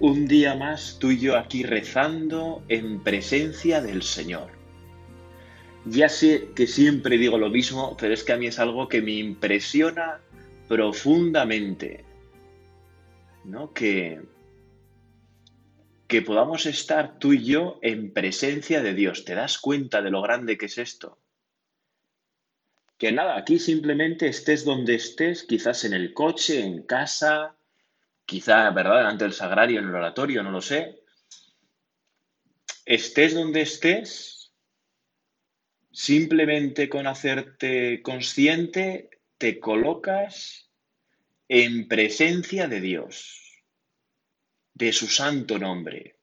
un día más tú y yo aquí rezando en presencia del Señor. Ya sé que siempre digo lo mismo, pero es que a mí es algo que me impresiona profundamente. ¿No? Que, que podamos estar tú y yo en presencia de Dios. ¿Te das cuenta de lo grande que es esto? Que nada, aquí simplemente estés donde estés, quizás en el coche, en casa, quizá, ¿verdad?, delante del sagrario, en el oratorio, no lo sé. Estés donde estés, simplemente con hacerte consciente, te colocas en presencia de Dios, de su santo nombre.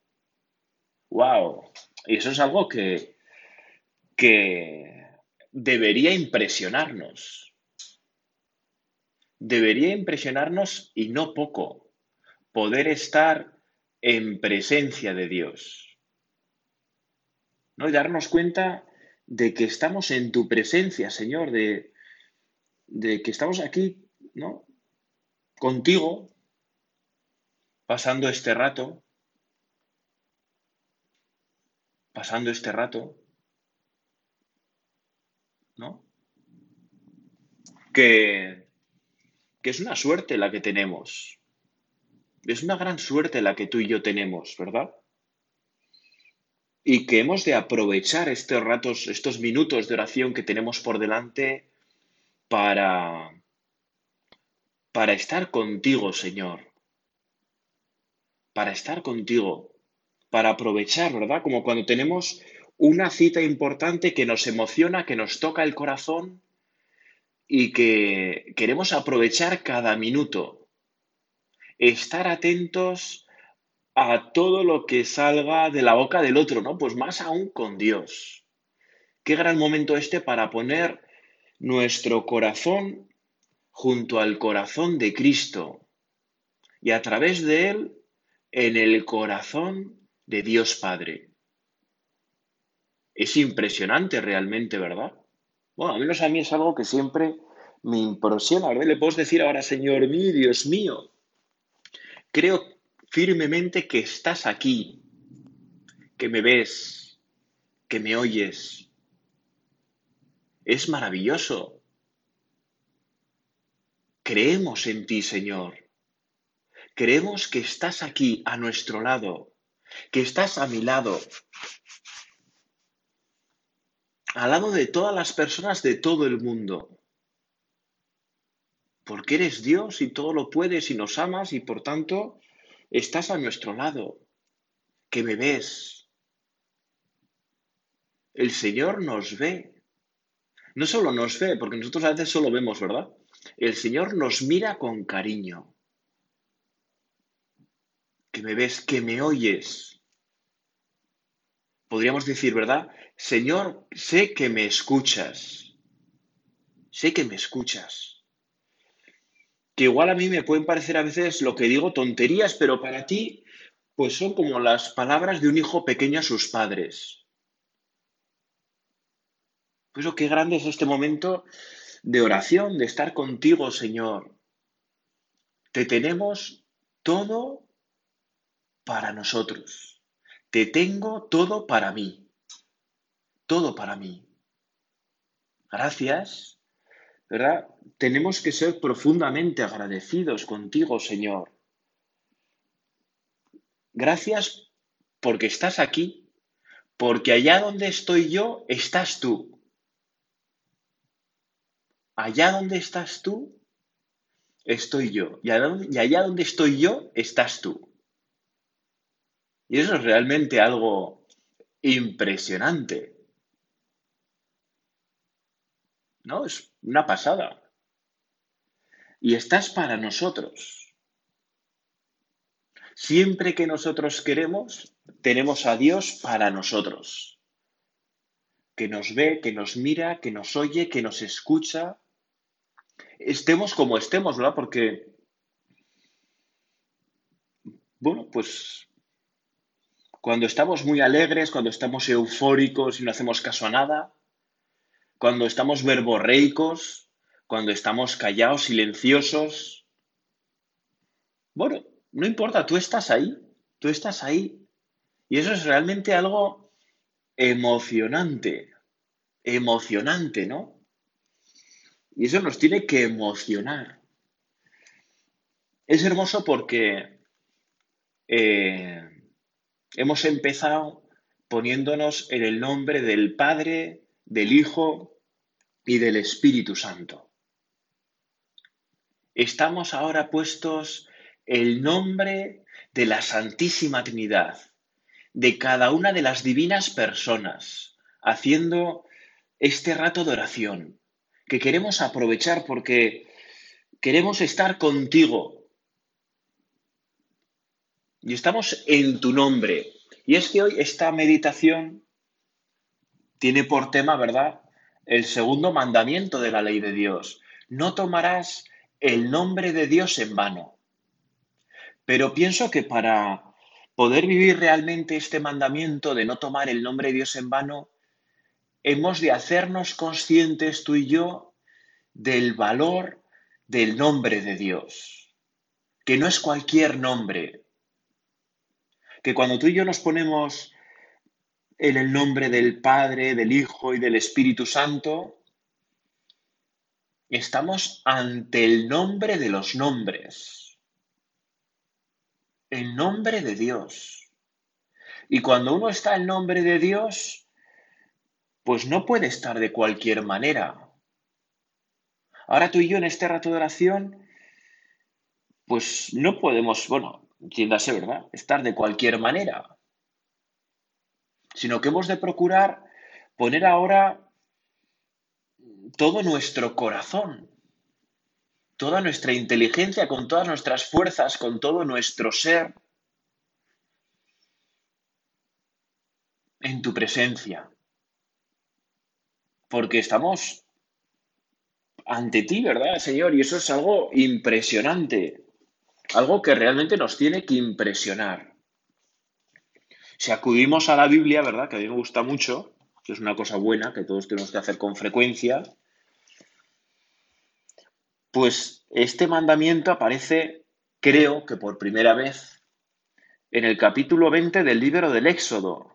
¡Wow! Y eso es algo que, que debería impresionarnos. Debería impresionarnos y no poco poder estar en presencia de Dios. ¿No? Y darnos cuenta de que estamos en tu presencia, Señor, de, de que estamos aquí, ¿no? Contigo, pasando este rato, pasando este rato, ¿no? Que, que es una suerte la que tenemos, es una gran suerte la que tú y yo tenemos, ¿verdad? Y que hemos de aprovechar estos ratos, estos minutos de oración que tenemos por delante para, para estar contigo, Señor. Para estar contigo. Para aprovechar, ¿verdad? Como cuando tenemos una cita importante que nos emociona, que nos toca el corazón y que queremos aprovechar cada minuto estar atentos a todo lo que salga de la boca del otro, ¿no? Pues más aún con Dios. Qué gran momento este para poner nuestro corazón junto al corazón de Cristo y a través de él en el corazón de Dios Padre. Es impresionante realmente, ¿verdad? Bueno, al menos a mí es algo que siempre me impresiona, ¿verdad? Le puedo decir ahora, Señor mío, Dios mío, Creo firmemente que estás aquí, que me ves, que me oyes. Es maravilloso. Creemos en ti, Señor. Creemos que estás aquí a nuestro lado, que estás a mi lado, al lado de todas las personas de todo el mundo porque eres Dios y todo lo puedes y nos amas y por tanto estás a nuestro lado, que me ves. El Señor nos ve. No solo nos ve, porque nosotros a veces solo vemos, ¿verdad? El Señor nos mira con cariño. Que me ves, que me oyes. Podríamos decir, ¿verdad? Señor, sé que me escuchas. Sé que me escuchas que igual a mí me pueden parecer a veces lo que digo tonterías, pero para ti, pues son como las palabras de un hijo pequeño a sus padres. Pues eso, qué grande es este momento de oración, de estar contigo, Señor. Te tenemos todo para nosotros. Te tengo todo para mí. Todo para mí. Gracias ¿verdad? Tenemos que ser profundamente agradecidos contigo, Señor. Gracias porque estás aquí, porque allá donde estoy yo, estás tú. Allá donde estás tú, estoy yo. Y allá donde estoy yo, estás tú. Y eso es realmente algo impresionante. ¿No? Es una pasada. Y estás para nosotros. Siempre que nosotros queremos, tenemos a Dios para nosotros, que nos ve, que nos mira, que nos oye, que nos escucha, estemos como estemos, ¿verdad? Porque, bueno, pues cuando estamos muy alegres, cuando estamos eufóricos y no hacemos caso a nada, cuando estamos verborreicos, cuando estamos callados, silenciosos, bueno, no importa, tú estás ahí, tú estás ahí. Y eso es realmente algo emocionante, emocionante, ¿no? Y eso nos tiene que emocionar. Es hermoso porque eh, hemos empezado poniéndonos en el nombre del Padre, del Hijo y del Espíritu Santo. Estamos ahora puestos el nombre de la Santísima Trinidad, de cada una de las divinas personas, haciendo este rato de oración, que queremos aprovechar porque queremos estar contigo. Y estamos en tu nombre. Y es que hoy esta meditación tiene por tema, ¿verdad? El segundo mandamiento de la ley de Dios. No tomarás el nombre de Dios en vano. Pero pienso que para poder vivir realmente este mandamiento de no tomar el nombre de Dios en vano, hemos de hacernos conscientes tú y yo del valor del nombre de Dios, que no es cualquier nombre, que cuando tú y yo nos ponemos en el nombre del Padre, del Hijo y del Espíritu Santo, estamos ante el nombre de los nombres en nombre de Dios. Y cuando uno está en nombre de Dios, pues no puede estar de cualquier manera. Ahora tú y yo en este rato de oración, pues no podemos, bueno, entiéndase, ¿verdad? Estar de cualquier manera. Sino que hemos de procurar poner ahora todo nuestro corazón toda nuestra inteligencia, con todas nuestras fuerzas, con todo nuestro ser, en tu presencia. Porque estamos ante ti, ¿verdad, Señor? Y eso es algo impresionante, algo que realmente nos tiene que impresionar. Si acudimos a la Biblia, ¿verdad? Que a mí me gusta mucho, que es una cosa buena que todos tenemos que hacer con frecuencia, pues este mandamiento aparece, creo que por primera vez, en el capítulo 20 del libro del Éxodo.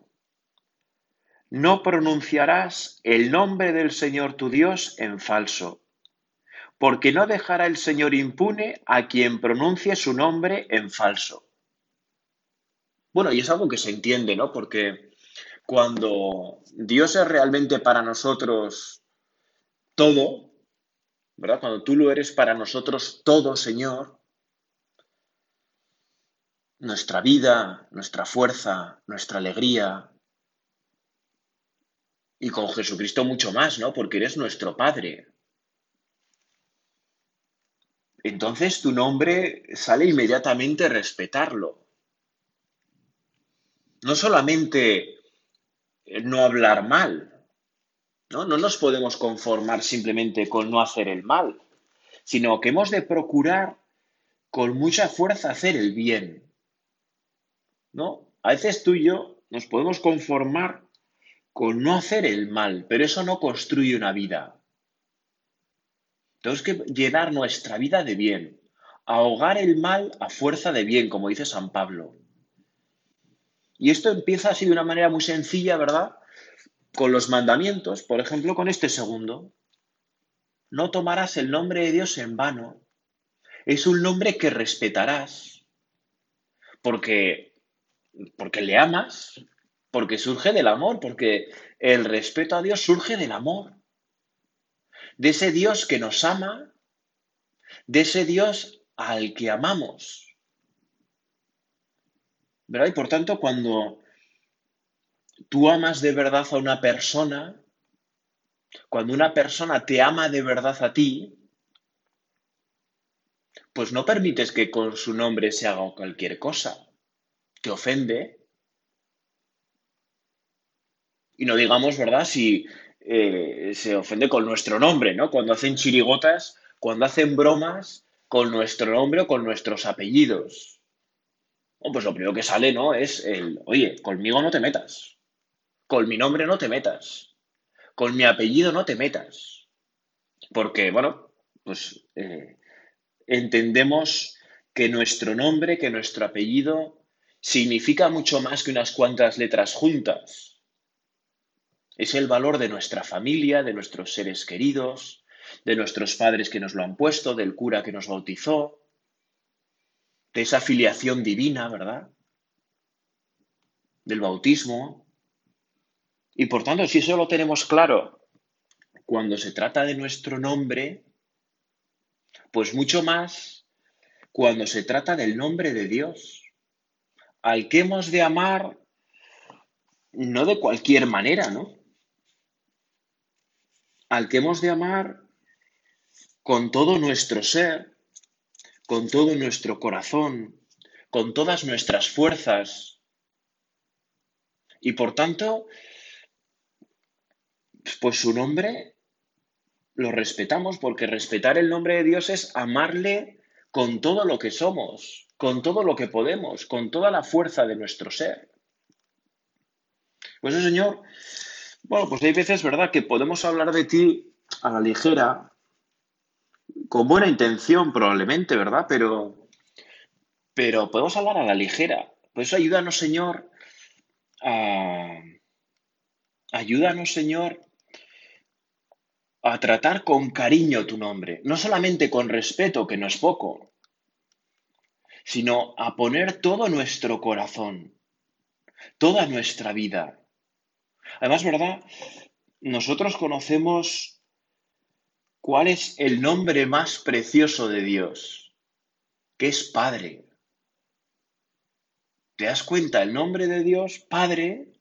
No pronunciarás el nombre del Señor tu Dios en falso, porque no dejará el Señor impune a quien pronuncie su nombre en falso. Bueno, y es algo que se entiende, ¿no? Porque cuando Dios es realmente para nosotros todo, ¿verdad? Cuando tú lo eres para nosotros todo, Señor, nuestra vida, nuestra fuerza, nuestra alegría, y con Jesucristo mucho más, ¿no? Porque eres nuestro Padre. Entonces tu nombre sale inmediatamente respetarlo. No solamente no hablar mal, ¿no? nos podemos conformar simplemente con no hacer el mal, sino que hemos de procurar con mucha fuerza hacer el bien. ¿No? A veces tú y yo nos podemos conformar con no hacer el mal, pero eso no construye una vida. Tenemos que llenar nuestra vida de bien, ahogar el mal a fuerza de bien, como dice San Pablo. Y esto empieza así de una manera muy sencilla, ¿verdad? con los mandamientos, por ejemplo, con este segundo. No tomarás el nombre de Dios en vano. Es un nombre que respetarás porque, porque le amas, porque surge del amor, porque el respeto a Dios surge del amor. De ese Dios que nos ama, de ese Dios al que amamos. ¿Verdad? Y por tanto, cuando tú amas de verdad a una persona, cuando una persona te ama de verdad a ti, pues no permites que con su nombre se haga cualquier cosa. Te ofende, Y no digamos, ¿verdad? Si eh, se ofende con nuestro nombre, ¿no? Cuando hacen chirigotas, cuando hacen bromas con nuestro nombre o con nuestros apellidos. Pues lo primero que sale, ¿no? Es el, oye, conmigo no te metas. Con mi nombre no te metas. Con mi apellido no te metas. Porque, bueno, pues eh, entendemos que nuestro nombre, que nuestro apellido significa mucho más que unas cuantas letras juntas. Es el valor de nuestra familia, de nuestros seres queridos, de nuestros padres que nos lo han puesto, del cura que nos bautizó, de esa filiación divina, ¿verdad? Del bautismo. Y por tanto, si eso lo tenemos claro cuando se trata de nuestro nombre, pues mucho más cuando se trata del nombre de Dios, al que hemos de amar no de cualquier manera, ¿no? Al que hemos de amar con todo nuestro ser, con todo nuestro corazón, con todas nuestras fuerzas. Y por tanto, pues su nombre lo respetamos porque respetar el nombre de Dios es amarle con todo lo que somos, con todo lo que podemos, con toda la fuerza de nuestro ser. Pues Señor, bueno, pues hay veces, ¿verdad?, que podemos hablar de ti a la ligera, con buena intención probablemente, ¿verdad? Pero, pero podemos hablar a la ligera. Por eso ayúdanos, Señor, a... Ayúdanos, Señor, a tratar con cariño tu nombre, no solamente con respeto, que no es poco, sino a poner todo nuestro corazón, toda nuestra vida. Además, ¿verdad? Nosotros conocemos cuál es el nombre más precioso de Dios, que es Padre. ¿Te das cuenta? El nombre de Dios, Padre,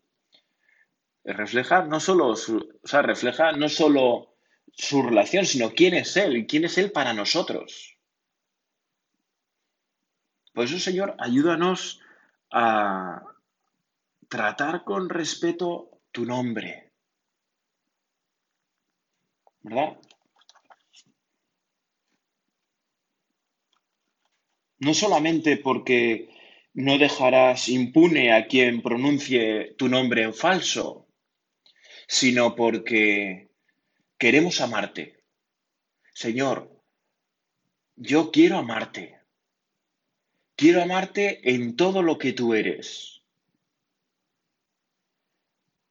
refleja no solo, o sea, refleja no solo su relación, sino quién es Él y quién es Él para nosotros. Por eso, Señor, ayúdanos a tratar con respeto tu nombre. ¿Verdad? No solamente porque no dejarás impune a quien pronuncie tu nombre en falso, sino porque Queremos amarte. Señor, yo quiero amarte. Quiero amarte en todo lo que tú eres.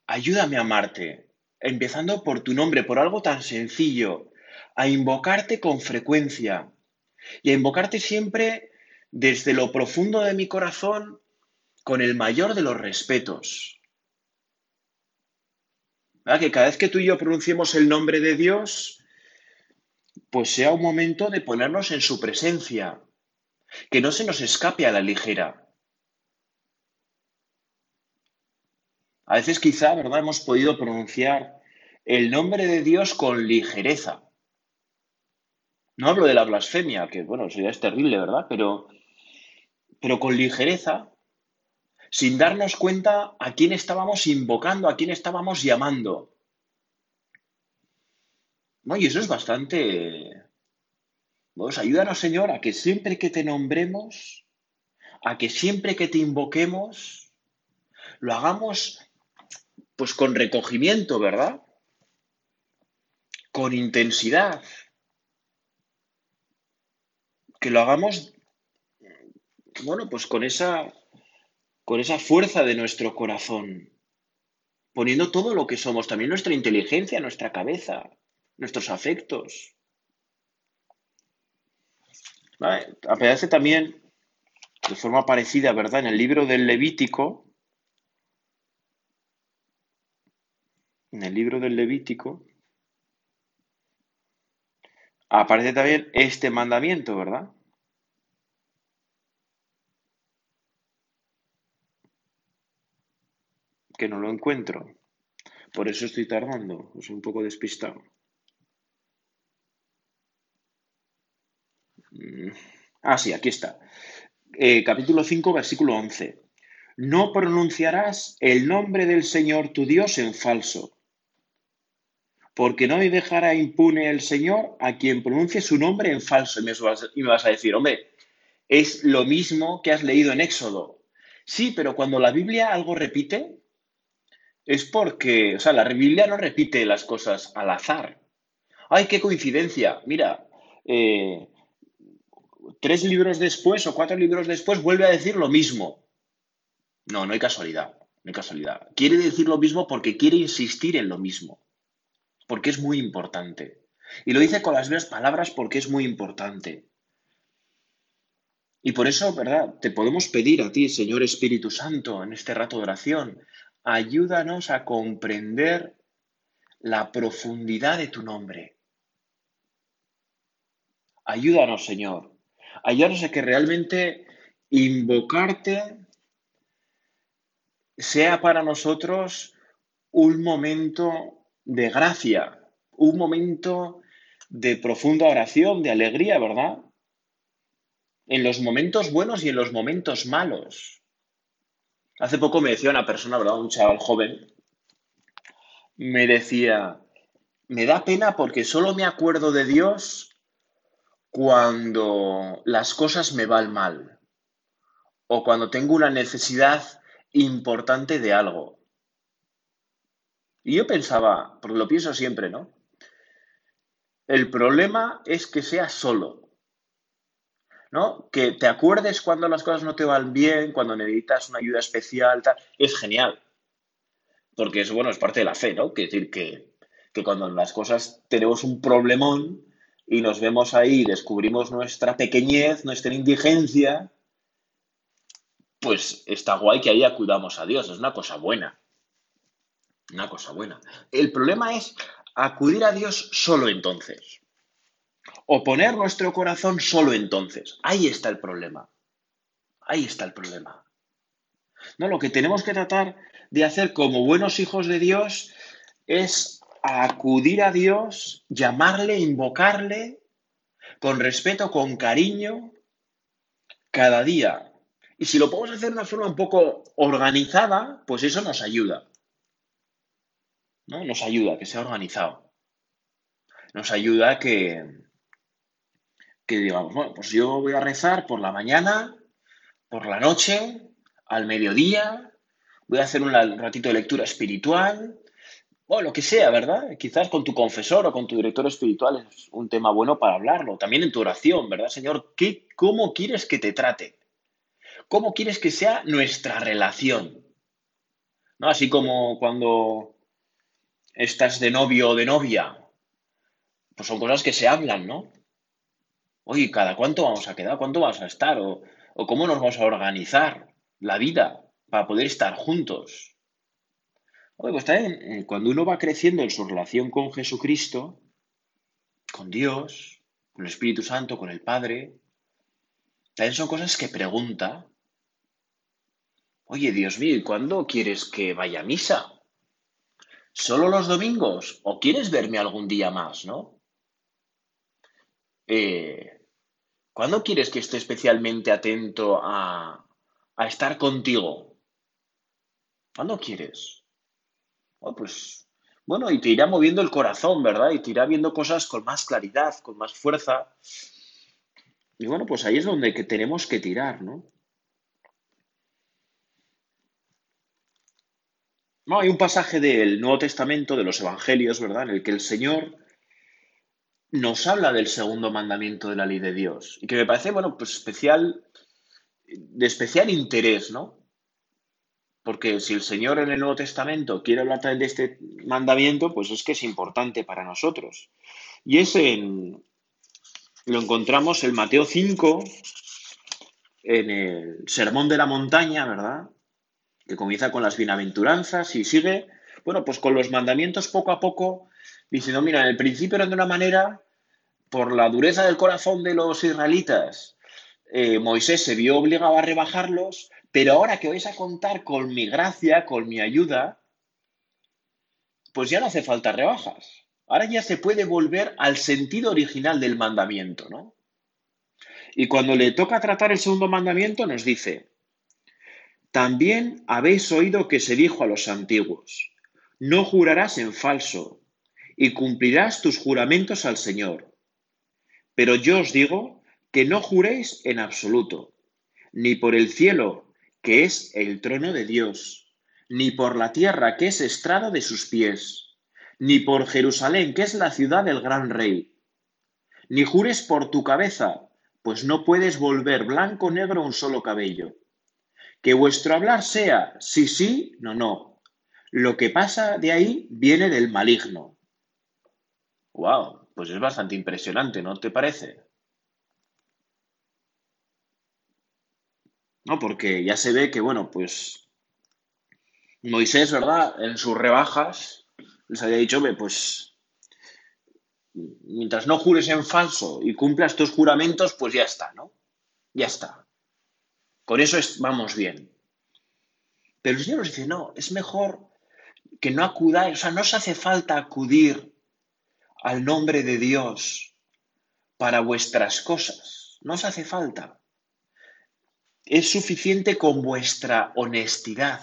Ayúdame a amarte, empezando por tu nombre, por algo tan sencillo, a invocarte con frecuencia y a invocarte siempre desde lo profundo de mi corazón con el mayor de los respetos. Que cada vez que tú y yo pronunciemos el nombre de Dios, pues sea un momento de ponernos en su presencia, que no se nos escape a la ligera. A veces quizá, ¿verdad? Hemos podido pronunciar el nombre de Dios con ligereza. No hablo de la blasfemia, que bueno, eso ya es terrible, ¿verdad? Pero, pero con ligereza, sin darnos cuenta a quién estábamos invocando, a quién estábamos llamando. No, y eso es bastante... Pues ayúdanos, Señor, a que siempre que te nombremos, a que siempre que te invoquemos, lo hagamos pues con recogimiento, ¿verdad? Con intensidad. Que lo hagamos, bueno, pues con esa con esa fuerza de nuestro corazón, poniendo todo lo que somos, también nuestra inteligencia, nuestra cabeza, nuestros afectos. Aparece también de forma parecida, ¿verdad? En el libro del Levítico, en el libro del Levítico, aparece también este mandamiento, ¿verdad? Que no lo encuentro. Por eso estoy tardando, es un poco despistado. Mm. Ah, sí, aquí está. Eh, capítulo 5, versículo 11. no pronunciarás el nombre del Señor tu Dios en falso, porque no dejará impune el Señor a quien pronuncie su nombre en falso. Y me, vas, a decir, hombre, es lo mismo que has leído en Éxodo. Sí, pero cuando la Biblia algo repite, es porque, o sea, la Biblia no repite las cosas al azar. ¡Ay, qué coincidencia! Mira, eh, tres libros después o cuatro libros después vuelve a decir lo mismo. No, no hay casualidad, no hay casualidad. Quiere decir lo mismo porque quiere insistir en lo mismo, porque es muy importante. Y lo dice con las mismas palabras porque es muy importante. Y por eso, ¿verdad? Te podemos pedir a ti, Señor Espíritu Santo, en este rato de oración, ayúdanos a comprender la profundidad de tu nombre. Ayúdanos, Señor. Ayúdanos a que realmente invocarte sea para nosotros un momento de gracia, un momento de profunda oración, de alegría, ¿verdad? En los momentos buenos y en los momentos malos. Hace poco me decía una persona, ¿verdad? Un chaval joven, me decía, me da pena porque solo me acuerdo de Dios cuando las cosas me van mal o cuando tengo una necesidad importante de algo. Y yo pensaba, porque lo pienso siempre, ¿no? El problema es que seas solo, ¿no? Que te acuerdes cuando las cosas no te van bien, cuando necesitas una ayuda especial, tal, es genial. Porque eso, bueno, es parte de la fe, ¿no? Que decir que, que cuando las cosas tenemos un problemón y nos vemos ahí, descubrimos nuestra pequeñez, nuestra indigencia, pues está guay que ahí acudamos a Dios, es una cosa buena. Una cosa buena. El problema es acudir a Dios solo entonces. O poner nuestro corazón solo entonces. Ahí está el problema. Ahí está el problema. No, lo que tenemos que tratar de hacer como buenos hijos de Dios es acudir a Dios, llamarle, invocarle con respeto, con cariño, cada día, y si lo podemos hacer de una forma un poco organizada, pues eso nos ayuda. ¿no? Nos ayuda que sea organizado. Nos ayuda que, que digamos, bueno, pues yo voy a rezar por la mañana, por la noche, al mediodía, voy a hacer un ratito de lectura espiritual, o lo que sea, ¿verdad? Quizás con tu confesor o con tu director espiritual es un tema bueno para hablarlo. También en tu oración, ¿verdad, Señor? ¿Qué, ¿Cómo quieres que te trate? ¿Cómo quieres que sea nuestra relación? ¿No? Así como cuando estás de novio o de novia, pues son cosas que se hablan, ¿no? Oye, ¿cada cuánto vamos a quedar? ¿Cuánto vamos a estar? ¿O, cómo nos vamos a organizar la vida para poder estar juntos? Oye, pues también eh, cuando uno va creciendo en su relación con Jesucristo, con Dios, con el Espíritu Santo, con el Padre, también son cosas que pregunta Oye, Dios mío, ¿y cuándo quieres que vaya a misa? ¿Solo los domingos? ¿O quieres verme algún día más, no? Eh, ¿Cuándo quieres que esté especialmente atento a, a estar contigo? ¿Cuándo quieres? Oh, pues, bueno, y te irá moviendo el corazón, ¿verdad? Y te irá viendo cosas con más claridad, con más fuerza. Y bueno, pues ahí es donde que tenemos que tirar, ¿no? No, hay un pasaje del Nuevo Testamento, de los Evangelios, ¿verdad?, en el que el Señor nos habla del segundo mandamiento de la ley de Dios y que me parece, bueno, pues especial, de especial interés, ¿no? Porque si el Señor en el Nuevo Testamento quiere hablar de este mandamiento, pues es que es importante para nosotros. Y ese lo encontramos en Mateo 5, en el Sermón de la Montaña, ¿verdad? que comienza con las bienaventuranzas y sigue, bueno, pues con los mandamientos poco a poco, diciendo, mira, en el principio eran de una manera, por la dureza del corazón de los israelitas, eh, Moisés se vio obligado a rebajarlos, pero ahora que vais a contar con mi gracia, con mi ayuda, pues ya no hace falta rebajas. Ahora ya se puede volver al sentido original del mandamiento, ¿no? Y cuando le toca tratar el segundo mandamiento, nos dice, También habéis oído que se dijo a los antiguos, no jurarás en falso, y cumplirás tus juramentos al Señor. Pero yo os digo que no juréis en absoluto, ni por el cielo, que es el trono de Dios, ni por la tierra, que es estrado de sus pies, ni por Jerusalén, que es la ciudad del gran rey. Ni jures por tu cabeza, pues no puedes volver blanco o negro un solo cabello que vuestro hablar sea sí, sí, no, no. Lo que pasa de ahí viene del maligno. Wow, pues es bastante impresionante, ¿no te parece? No, porque ya se ve que, bueno, pues Moisés, ¿verdad? En sus rebajas les había dicho, pues mientras no jures en falso y cumplas tus juramentos, pues ya está, ¿no? Ya está. Con eso vamos bien. Pero el Señor nos dice, no, es mejor que no acudáis, o sea, no os hace falta acudir al nombre de Dios para vuestras cosas. No os hace falta. Es suficiente con vuestra honestidad,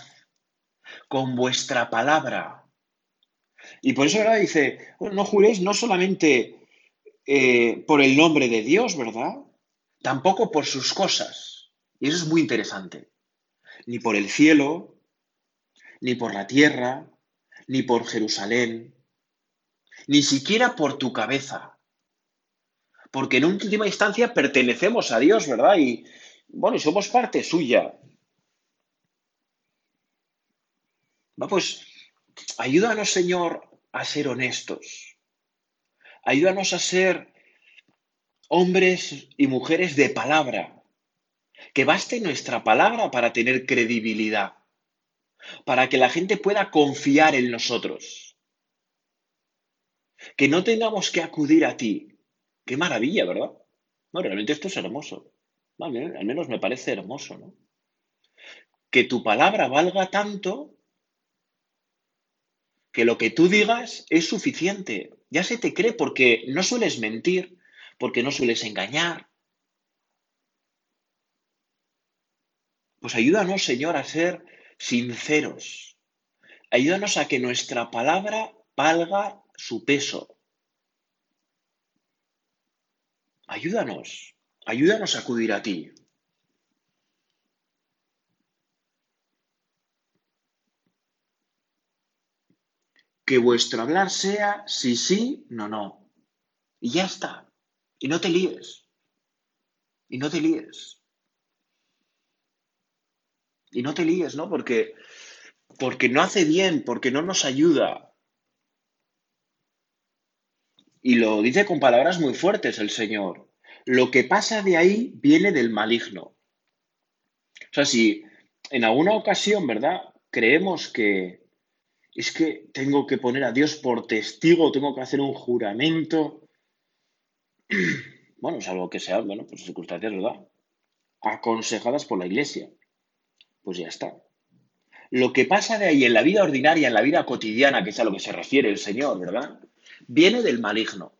con vuestra palabra. Y por eso ahora dice, no juréis no solamente eh, por el nombre de Dios, ¿verdad? Tampoco por sus cosas. Y eso es muy interesante. Ni por el cielo, ni por la tierra, ni por Jerusalén, ni siquiera por tu cabeza. Porque en última instancia pertenecemos a Dios, ¿verdad? Y bueno, somos parte suya. Va, pues ayúdanos, Señor, a ser honestos. Ayúdanos a ser hombres y mujeres de palabra que baste nuestra palabra para tener credibilidad, para que la gente pueda confiar en nosotros. Que no tengamos que acudir a ti. Qué maravilla, ¿verdad? No, realmente esto es hermoso. al menos me parece hermoso, ¿no? Que tu palabra valga tanto que lo que tú digas es suficiente. Ya se te cree porque no sueles mentir, porque no sueles engañar, Pues ayúdanos, Señor, a ser sinceros. Ayúdanos a que nuestra palabra valga su peso. Ayúdanos, ayúdanos a acudir a ti. Que vuestro hablar sea sí, sí, no, no. Y ya está. Y no te líes. Y no te líes. Y no te líes, ¿no? Porque, porque no hace bien, porque no nos ayuda. Y lo dice con palabras muy fuertes el Señor. Lo que pasa de ahí viene del maligno. O sea, si en alguna ocasión, ¿verdad? Creemos que es que tengo que poner a Dios por testigo, tengo que hacer un juramento. Bueno, salvo que sea, bueno, pues circunstancias, ¿verdad? Aconsejadas por la Iglesia pues ya está. Lo que pasa de ahí en la vida ordinaria, en la vida cotidiana, que es a lo que se refiere el Señor, ¿verdad? Viene del maligno.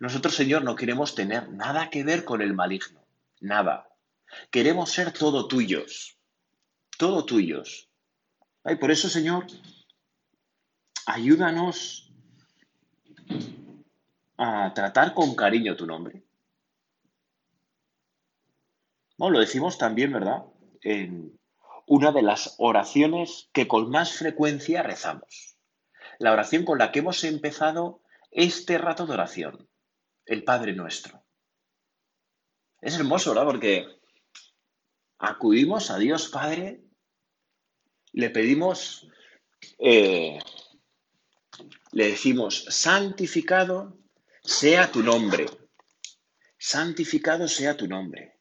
Nosotros, Señor, no queremos tener nada que ver con el maligno. Nada. Queremos ser todo tuyos. Todo tuyos. Y por eso, Señor, ayúdanos a tratar con cariño tu nombre. No, lo decimos también, ¿verdad? En, una de las oraciones que con más frecuencia rezamos. La oración con la que hemos empezado este rato de oración, el Padre nuestro. Es hermoso, ¿verdad? Porque acudimos a Dios Padre, le pedimos, eh, le decimos, santificado sea tu nombre, santificado sea tu nombre.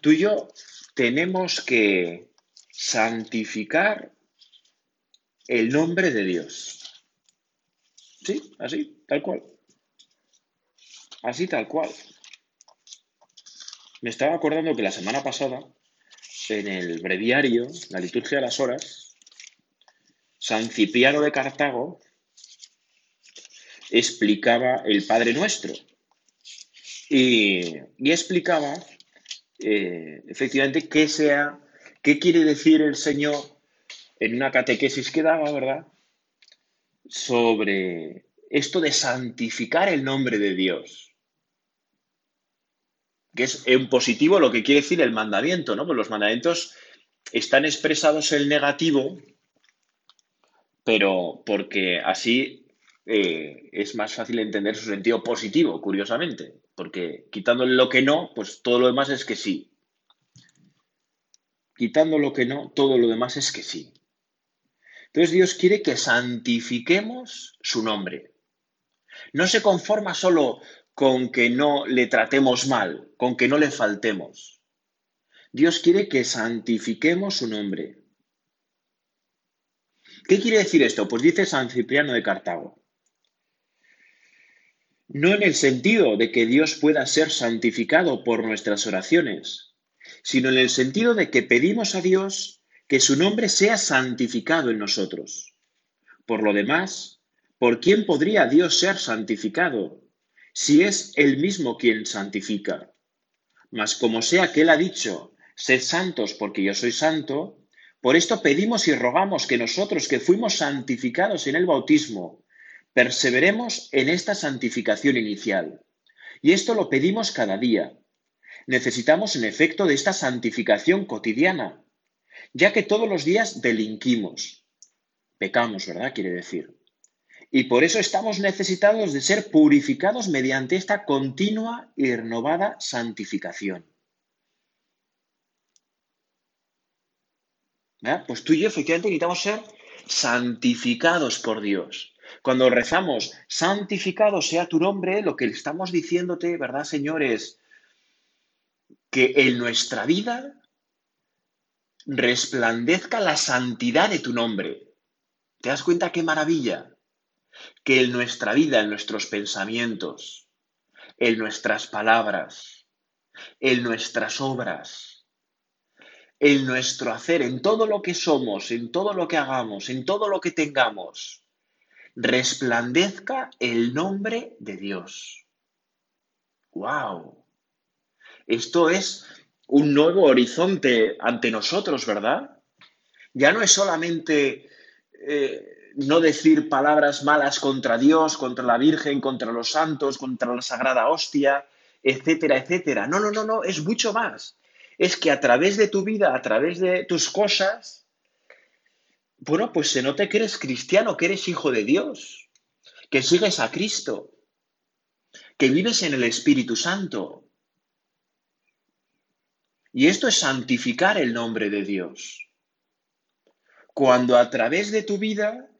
Tú y yo tenemos que santificar el nombre de Dios. Sí, así, tal cual. Así, tal cual. Me estaba acordando que la semana pasada, en el breviario, la liturgia de las horas, San Cipriano de Cartago explicaba el Padre Nuestro. Y, y explicaba eh, efectivamente qué sea, qué quiere decir el Señor en una catequesis que daba, ¿verdad? Sobre esto de santificar el nombre de Dios. Que es en positivo lo que quiere decir el mandamiento, ¿no? Pues los mandamientos están expresados en negativo, pero porque así eh, es más fácil entender su sentido positivo, curiosamente, porque quitándole lo que no, pues todo lo demás es que sí. Quitando lo que no, todo lo demás es que sí. Entonces Dios quiere que santifiquemos su nombre. No se conforma solo con que no le tratemos mal, con que no le faltemos. Dios quiere que santifiquemos su nombre. ¿Qué quiere decir esto? Pues dice San Cipriano de Cartago. No en el sentido de que Dios pueda ser santificado por nuestras oraciones, sino en el sentido de que pedimos a Dios que su nombre sea santificado en nosotros. Por lo demás, ¿por quién podría Dios ser santificado si es Él mismo quien santifica? Mas como sea que Él ha dicho, Sed santos porque yo soy santo. Por esto pedimos y rogamos que nosotros que fuimos santificados en el bautismo, perseveremos en esta santificación inicial. Y esto lo pedimos cada día. Necesitamos en efecto de esta santificación cotidiana, ya que todos los días delinquimos. Pecamos, ¿verdad? Quiere decir. Y por eso estamos necesitados de ser purificados mediante esta continua y renovada santificación. Pues tú y yo efectivamente necesitamos ser santificados por Dios. Cuando rezamos, santificado sea tu nombre, lo que estamos diciéndote, ¿verdad, señores? Que en nuestra vida resplandezca la santidad de tu nombre. ¿Te das cuenta qué maravilla? Que en nuestra vida, en nuestros pensamientos, en nuestras palabras, en nuestras obras, en nuestro hacer, en todo lo que somos, en todo lo que hagamos, en todo lo que tengamos, resplandezca el nombre de Dios. ¡Wow! Esto es un nuevo horizonte ante nosotros, ¿verdad? Ya no es solamente eh, no decir palabras malas contra Dios, contra la Virgen, contra los santos, contra la Sagrada Hostia, etcétera, etcétera. No, no, no, no, es mucho más es que a través de tu vida, a través de tus cosas, bueno, pues se note que eres cristiano, que eres hijo de Dios, que sigues a Cristo, que vives en el Espíritu Santo. Y esto es santificar el nombre de Dios. Cuando a través de tu vida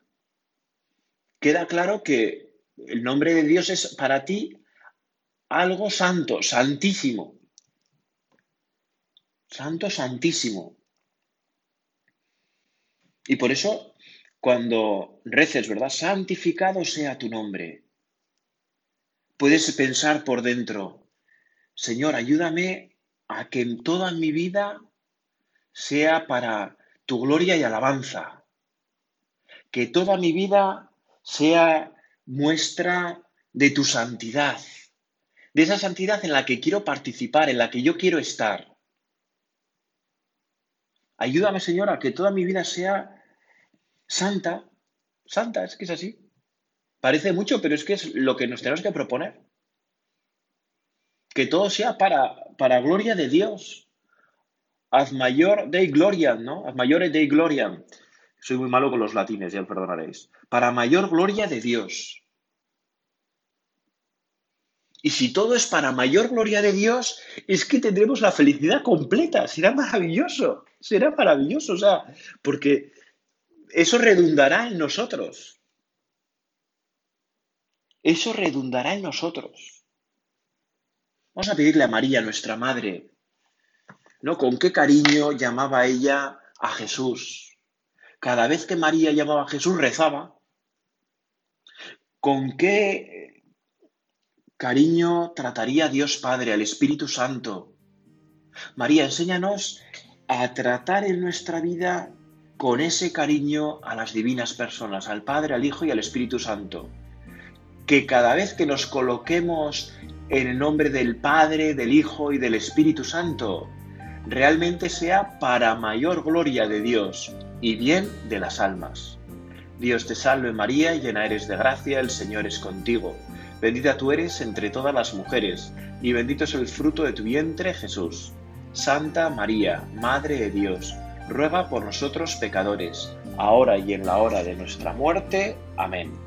queda claro que el nombre de Dios es para ti algo santo, santísimo. Santo Santísimo. Y por eso, cuando reces, ¿verdad? Santificado sea tu nombre. Puedes pensar por dentro, Señor, ayúdame a que en toda mi vida sea para tu gloria y alabanza. Que toda mi vida sea muestra de tu santidad, de esa santidad en la que quiero participar, en la que yo quiero estar. Ayúdame, Señor, a que toda mi vida sea santa. Santa, es que es así. Parece mucho, pero es que es lo que nos tenemos que proponer. Que todo sea para, para gloria de Dios. Haz mayor de gloria, ¿no? Haz mayor de gloria. Soy muy malo con los latines, ya me perdonaréis. Para mayor gloria de Dios. Y si todo es para mayor gloria de Dios, es que tendremos la felicidad completa. Será maravilloso. Será maravilloso. O sea, porque eso redundará en nosotros. Eso redundará en nosotros. Vamos a pedirle a María, nuestra madre, ¿no? Con qué cariño llamaba ella a Jesús. Cada vez que María llamaba a Jesús, rezaba. Con qué cariño trataría Dios Padre al Espíritu Santo. María, enséñanos a tratar en nuestra vida con ese cariño a las divinas personas, al Padre, al Hijo y al Espíritu Santo. Que cada vez que nos coloquemos en el nombre del Padre, del Hijo y del Espíritu Santo, realmente sea para mayor gloria de Dios y bien de las almas. Dios te salve María, llena eres de gracia, el Señor es contigo. Bendita tú eres entre todas las mujeres, y bendito es el fruto de tu vientre Jesús. Santa María, Madre de Dios, ruega por nosotros pecadores, ahora y en la hora de nuestra muerte. Amén.